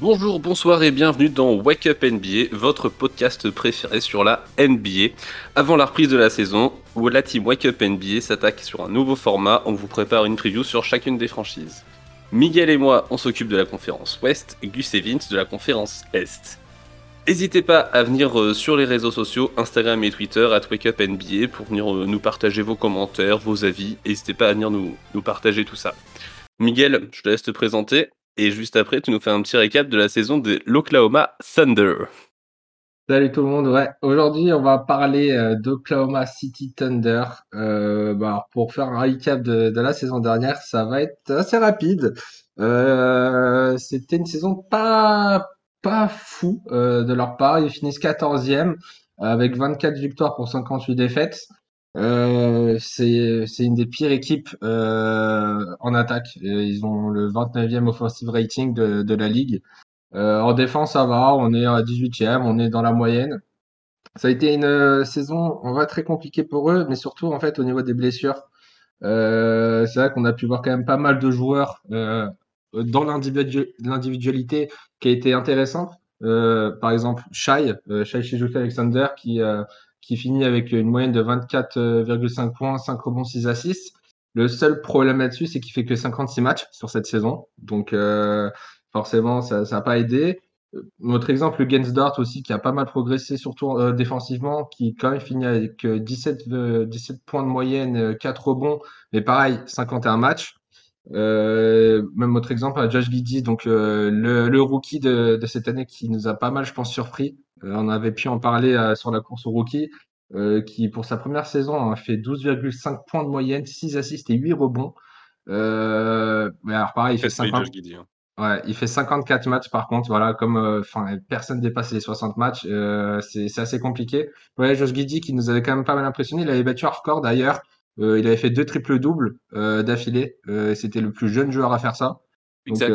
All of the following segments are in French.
Bonjour, bonsoir et bienvenue dans Wake Up NBA, votre podcast préféré sur la NBA. Avant la reprise de la saison, où la team Wake Up NBA s'attaque sur un nouveau format, on vous prépare une preview sur chacune des franchises. Miguel et moi, on s'occupe de la conférence Ouest, Gus et Vince de la conférence Est. N'hésitez pas à venir euh, sur les réseaux sociaux, Instagram et Twitter, à Wake Up NBA, pour venir euh, nous partager vos commentaires, vos avis. N'hésitez pas à venir nous partager tout ça. Miguel, je te laisse te présenter. Et juste après, tu nous fais un petit récap de la saison de l'Oklahoma Thunder. Salut tout le monde. Ouais, aujourd'hui, on va parler euh, d'Oklahoma City Thunder. Euh, bah, pour faire un recap de, la saison dernière, ça va être assez rapide. Euh, c'était une saison pas pas fou de leur part. Ils finissent 14e avec 24 victoires pour 58 défaites. Euh, c'est une des pires équipes euh, en attaque. Ils ont le 29e offensive rating de, la ligue. Euh, en défense, ça va. On est à 18e, on est dans la moyenne. Ça a été une euh, saison, on va très compliquée pour eux, mais surtout en fait au niveau des blessures. Euh, c'est vrai qu'on a pu voir quand même pas mal de joueurs euh, dans l'individualité qui a été intéressante. par exemple, Shai, Shai Shizuka Alexander, qui qui finit avec une moyenne de 24,5 points, 5 rebonds, 6 assists. Le seul problème là-dessus, c'est qu'il fait que 56 matchs sur cette saison. Donc euh, forcément, ça n'a pas aidé. Notre exemple, le Gensdort aussi, qui a pas mal progressé, surtout euh, défensivement, qui quand même finit avec 17, euh, 17 points de moyenne, 4 rebonds, mais pareil, 51 matchs. Euh, même autre exemple, Josh Giddy, donc le, le, rookie de, de, cette année qui nous a pas mal, je pense, surpris. Euh, on avait pu en parler euh, sur la course au rookie, euh, qui pour sa première saison a fait 12,5 points de moyenne, 6 assists et 8 rebonds. mais alors pareil, il fait, 50... Hein. Ouais, il fait 54 matchs par contre, voilà, comme enfin personne dépasse les 60 matchs, c'est assez compliqué. Ouais, Josh Giddy qui nous avait quand même pas mal impressionné, il avait battu un record d'ailleurs. il avait fait deux triples doubles d'affilée. C'était le plus jeune joueur à faire ça. Exact.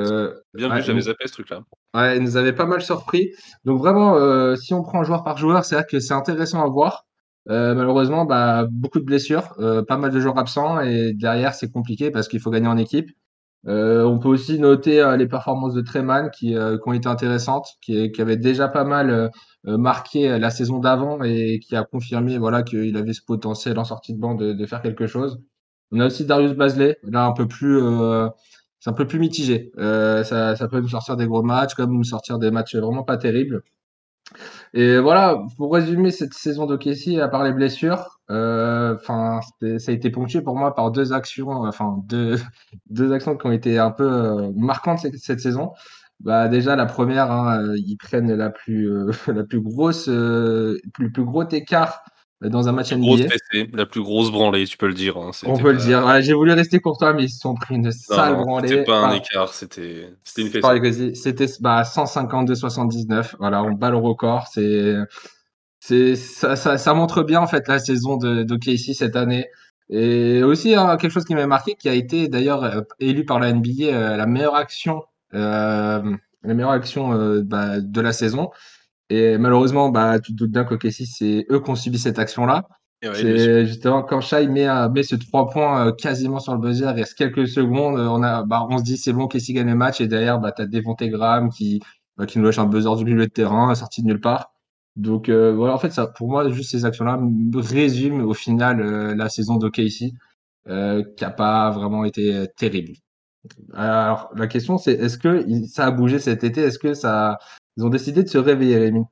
Bien vu, j'avais zappé ce truc-là. Ouais, il nous avait pas mal surpris. Donc vraiment, euh, si on prend joueur par joueur, c'est vrai que c'est intéressant à voir. Euh, malheureusement, bah, beaucoup de blessures, euh, pas mal de joueurs absents et derrière c'est compliqué parce qu'il faut gagner en équipe. on peut aussi noter les performances de Treman qui, qui, ont été intéressantes, qui, qui avait déjà pas mal marqué la saison d'avant et qui a confirmé voilà qu'il avait ce potentiel en sortie de banc de, de, faire quelque chose. On a aussi Darius Basley, là un peu plus c'est un peu plus mitigé. Euh, ça, peut me sortir des gros matchs, comme me sortir des matchs vraiment pas terribles. Et voilà, pour résumer cette saison de Casey, à part les blessures, euh, ça a été ponctué pour moi par deux actions, enfin deux, deux actions qui ont été un peu euh, marquantes cette, saison. Bah déjà la première, hein, ils prennent la plus la plus grosse, le plus gros écart dans un match NBA. la plus grosse branlée, tu peux le dire. Hein, On peut le dire. J'ai voulu rester courtois, mais ils se sont pris une sale branlée. C'était pas un écart, c'était une fessée. C'était bah, 152-79. Voilà, on bat le record. C'est ça, ça, ça, montre bien en fait la saison de, de Casey cette année. Et aussi hein, quelque chose qui m'a marqué, qui a été d'ailleurs euh, élu par la NBA euh, la meilleure action, euh, la meilleure action euh, bah, de la saison. Et malheureusement, bah, tu te doutes bien que c'est eux qui ont subi cette action-là. c'est justement quand Shai met, met ce 3 points euh, quasiment sur le buzzer, il reste quelques secondes, on, a, bah, on se dit c'est bon, Casey gagne le match, et derrière, bah, tu as Devonte Graham qui, bah, qui nous lâche un buzzer du milieu de terrain, sorti de nulle part. Donc euh, voilà, en fait, ça, pour moi, juste ces actions-là résument au final euh, la saison de Casey, qui n'a pas vraiment été terrible. Alors la question c'est est-ce que ça a bougé cet été? Est-ce que ça ils ont décidé de se réveiller, Rémi.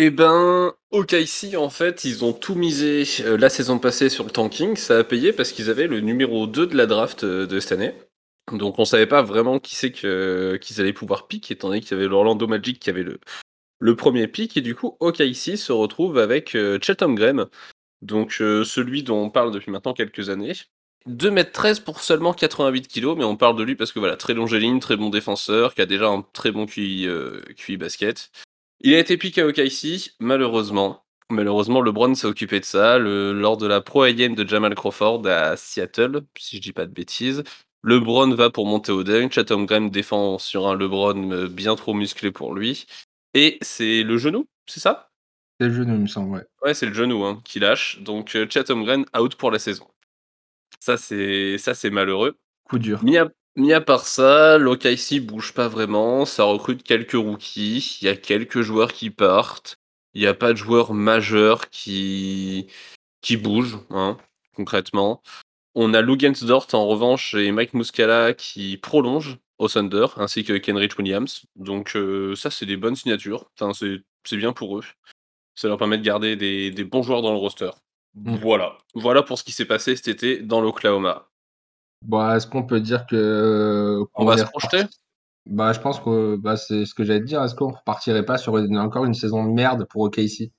Eh ben, OKC, en fait, ils ont tout misé euh, la saison passée sur le tanking. Ça a payé parce qu'ils avaient le numéro 2 de la draft euh, de cette année. Donc on savait pas vraiment qui c'est qu'ils allaient pouvoir pick, étant donné qu'il y avait l'Orlando Magic qui avait le, le premier pick. Et du coup, OKC se retrouve avec euh, Chatham Graham, donc celui dont on parle depuis maintenant quelques années. 2m13 pour seulement 88 kg, mais on parle de lui parce que voilà, très longéline, très bon défenseur, qui a déjà un très bon QI, euh, basket. Il a été piqué à OKC, malheureusement. Malheureusement, LeBron s'est occupé de ça lors de la Pro AM de Jamal Crawford à Seattle, si je dis pas de bêtises. LeBron va pour monter au dunk, Chatham Graham défend sur un LeBron euh, bien trop musclé pour lui. Et c'est le genou, c'est ça? C'est le genou, il me semble, ouais. Ouais, c'est le genou hein, qui lâche. Donc euh, Chatham Graham out pour la saison. Ça, c'est ça, c'est malheureux. Coup dur. Mis Mis à part ça, l'OKC bouge pas vraiment, ça recrute quelques rookies, il y a quelques joueurs qui partent, il y a pas de joueurs majeurs qui qui bougent, hein, concrètement. On a Lugensdort en revanche et Mike Muscala qui prolongent au Thunder, ainsi que Kenrich Williams. Donc euh, ça, c'est des bonnes signatures. Enfin, c'est c'est bien pour eux. Ça leur permet de garder des, des bons joueurs dans le roster. Voilà. Voilà pour ce qui s'est passé cet été dans l'Oklahoma. Bon, est-ce qu'on peut dire que On qu'on va se projeter? Bah, je pense que bah, c'est ce que j'allais te dire. Est-ce qu'on repartirait pas sur une- encore une saison de merde pour OKC?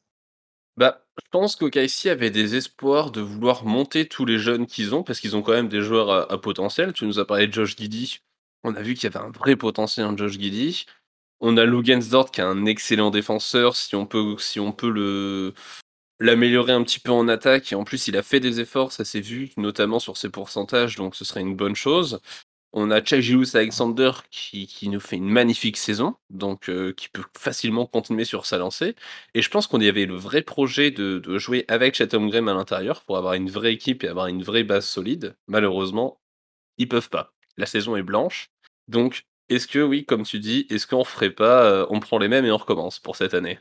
Bah, je pense qu'OKC avait des espoirs de vouloir monter tous les jeunes qu'ils ont, parce qu'ils ont quand même des joueurs à, à potentiel. Tu nous as parlé de Josh Giddey. On a vu qu'il y avait un vrai potentiel en Josh Giddey. On a Lugensdort qui est un excellent défenseur. Si on peut, si on peut le l'améliorer un petit peu en attaque, et en plus il a fait des efforts, ça s'est vu, notamment sur ses pourcentages, donc ce serait une bonne chose. On a Chagilus Alexander qui, nous fait une magnifique saison, donc euh, qui peut facilement continuer sur sa lancée. Et je pense qu'on y avait le vrai projet de, de jouer avec Chatham Graham à l'intérieur pour avoir une vraie équipe et avoir une vraie base solide. Malheureusement, ils peuvent pas. La saison est blanche. Donc, est-ce que, oui, comme tu dis, est-ce qu'on ferait pas, euh, on prend les mêmes et on recommence pour cette année?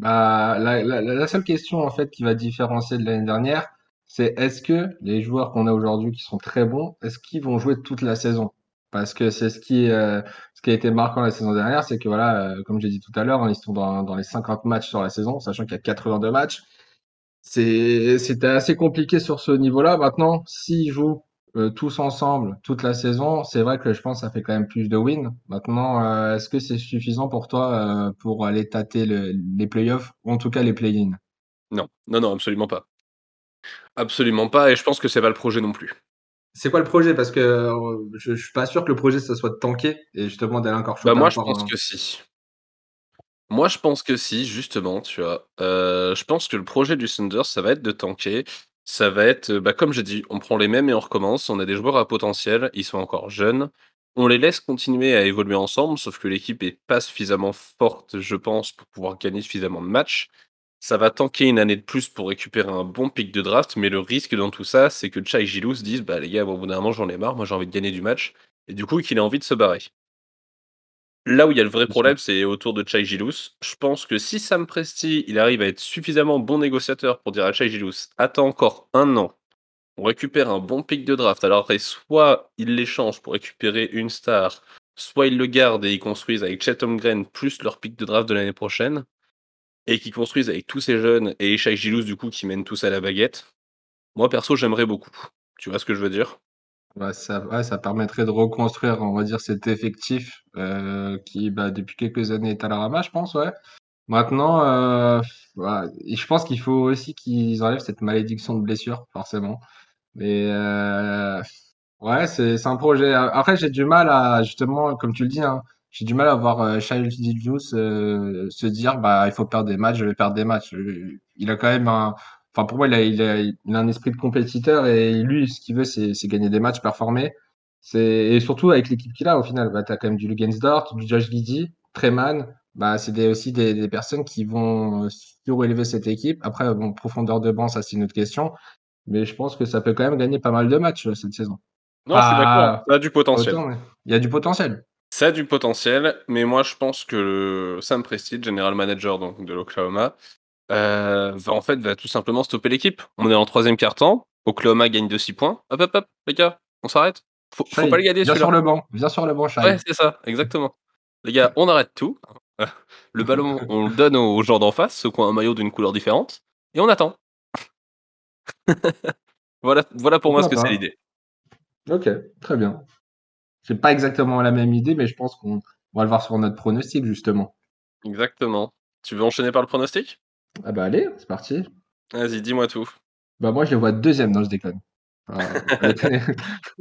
Bah, la, la, la seule question en fait qui va différencier de l'année dernière, c'est est-ce que les joueurs qu'on a aujourd'hui qui sont très bons, est-ce qu'ils vont jouer toute la saison? Parce que c'est ce qui, euh, ce qui a été marquant la saison dernière, c'est que voilà, euh, comme j'ai dit tout à l'heure, hein, ils sont dans, dans les 50 matchs sur la saison, sachant qu'il y a 82 matchs. C'était assez compliqué sur ce niveau-là. Maintenant, s'ils jouent euh, tous ensemble toute la saison, c'est vrai que je pense que ça fait quand même plus de wins. Maintenant, euh, est-ce que c'est suffisant pour toi euh, pour aller tâter le- les playoffs ou en tout cas les play-in? Non, non, non, absolument pas. Absolument pas, et je pense que c'est pas le projet non plus. C'est quoi le projet? Parce que euh, je, je suis pas sûr que le projet ça soit de tanker et justement d'aller encore Bah moi je pense un. que si. Moi je pense que si, justement, tu vois. Euh, je pense que le projet du Thunder, ça va être de tanker. Ça va être, euh, bah, comme j'ai dit, on prend les mêmes et on recommence. On a des joueurs à potentiel, ils sont encore jeunes. On les laisse continuer à évoluer ensemble, sauf que l'équipe est pas suffisamment forte, je pense, pour pouvoir gagner suffisamment de matchs. Ça va tanker une année de plus pour récupérer un bon pic de draft, mais le risque dans tout ça, c'est que Chai Gilou se dise, bah les gars, au bout d'un moment j'en ai marre, moi j'ai envie de gagner du match, et du coup qu'il ait envie de se barrer. Là où il y a le vrai problème, c'est autour de Chai Gilous. Je pense que si Sam Presti, il arrive à être suffisamment bon négociateur pour dire à Chai Gilous, attends encore un an, on récupère un bon pic de draft, alors après, soit il l'échange pour récupérer une star, soit il le garde et ils construisent avec Chatham Green plus leur pic de draft de l'année prochaine, et qu'ils construisent avec tous ces jeunes et Shai Gilous du coup qui mènent tous à la baguette. Moi perso j'aimerais beaucoup. Tu vois ce que je veux dire? Ouais, ça, ça permettrait de reconstruire, on va dire, cet effectif euh, qui, bah, depuis quelques années est à la ramasse, je pense, ouais. Maintenant, euh, je pense qu'il faut aussi qu'ils enlèvent cette malédiction de blessure, forcément. Mais euh, ouais, c'est un projet. Après, j'ai du mal à justement, comme tu le dis, hein, j'ai du mal à voir euh, Shai Gilgeous euh, se dire, bah, il faut perdre des matchs, je vais perdre des matchs. Il a quand même un, enfin pour moi, il a, il a, il a un esprit de compétiteur et lui, ce qu'il veut, c'est gagner des matchs, performer. C'est et surtout avec l'équipe qu'il a au final, bah, t'as quand même du Lugensdort, du Josh Giddey, Treman. Bah, c'est des, aussi des, des personnes qui vont surélever cette équipe. Après, bon, profondeur de banc, ça c'est une autre question. Mais je pense que ça peut quand même gagner pas mal de matchs euh, cette saison. Non, je suis d'accord, ça a du potentiel. autant, il y a du potentiel. Ça a du potentiel, mais moi je pense que le Sam Presti, general manager donc de l'Oklahoma, euh, va en fait va tout simplement stopper l'équipe. On est en troisième quart-temps, Oklahoma gagne de 6 points. Hop hop hop, les gars, on s'arrête. Faut, pas le gagner viens sur le banc. Viens sur le banc, Shai. Ouais, c'est ça, exactement. Les gars, on arrête tout. Le ballon, on le donne aux gens d'en face, ceux qui ont un maillot d'une couleur différente, et on attend. Voilà, voilà pour moi ce que c'est l'idée. Ok, très bien. J'ai pas exactement la même idée, mais je pense qu'on on va le voir sur notre pronostic, justement. Exactement. Tu veux enchaîner par le pronostic? Ah bah allez, c'est parti. Vas-y, dis-moi tout. Bah moi, je les vois deuxième. Non, je déconne.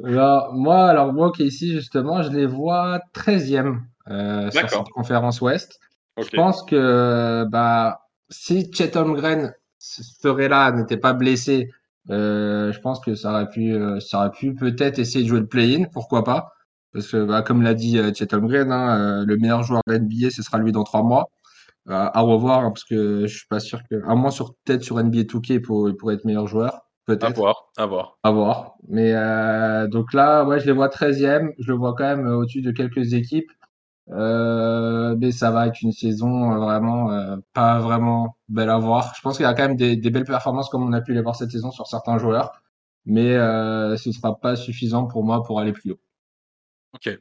Alors, moi, alors moi qui ici, justement, je les vois treizième euh, sur cette conférence Ouest. Je pense que bah si Chet Holmgren serait là, n'était pas blessé, euh, je pense que ça aurait pu, euh, ça aurait pu peut-être essayer de jouer le play-in, pourquoi pas? Parce que bah, comme l'a dit euh, Chet Holmgren, hein, le meilleur joueur de NBA, ce sera lui dans trois mois. Euh, à revoir, hein, parce que je suis pas sûr que, à moins sur peut-être sur NBA 2K pour pour être meilleur joueur. peut-être. voir, à voir. À voir. Mais euh, donc là, ouais, je les vois 13e. Je le vois quand même au-dessus de quelques équipes. Euh, mais ça va être une saison euh, vraiment euh, pas vraiment belle à voir. Je pense qu'il y a quand même des, des, belles performances comme on a pu les voir cette saison sur certains joueurs, mais euh, ce sera pas suffisant pour moi pour aller plus haut. Ok.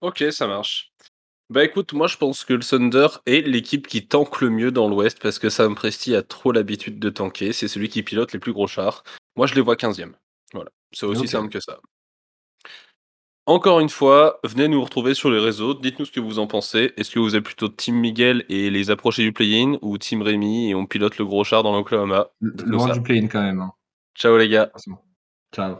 Ok, ça marche. Bah écoute, moi je pense que le Thunder est l'équipe qui tanque le mieux dans l'Ouest parce que Sam Presti a trop l'habitude de tanker. C'est celui qui pilote les plus gros chars. Moi je les vois 15e. Voilà, c'est aussi simple que ça. Encore une fois, venez nous retrouver sur les réseaux, dites-nous ce que vous en pensez. Est-ce que vous êtes plutôt Team Miguel et les approcher du play-in ou Team Rémi et on pilote le gros char dans l'Oklahoma? Loin du play-in quand même. hein, Ciao les gars. Ciao.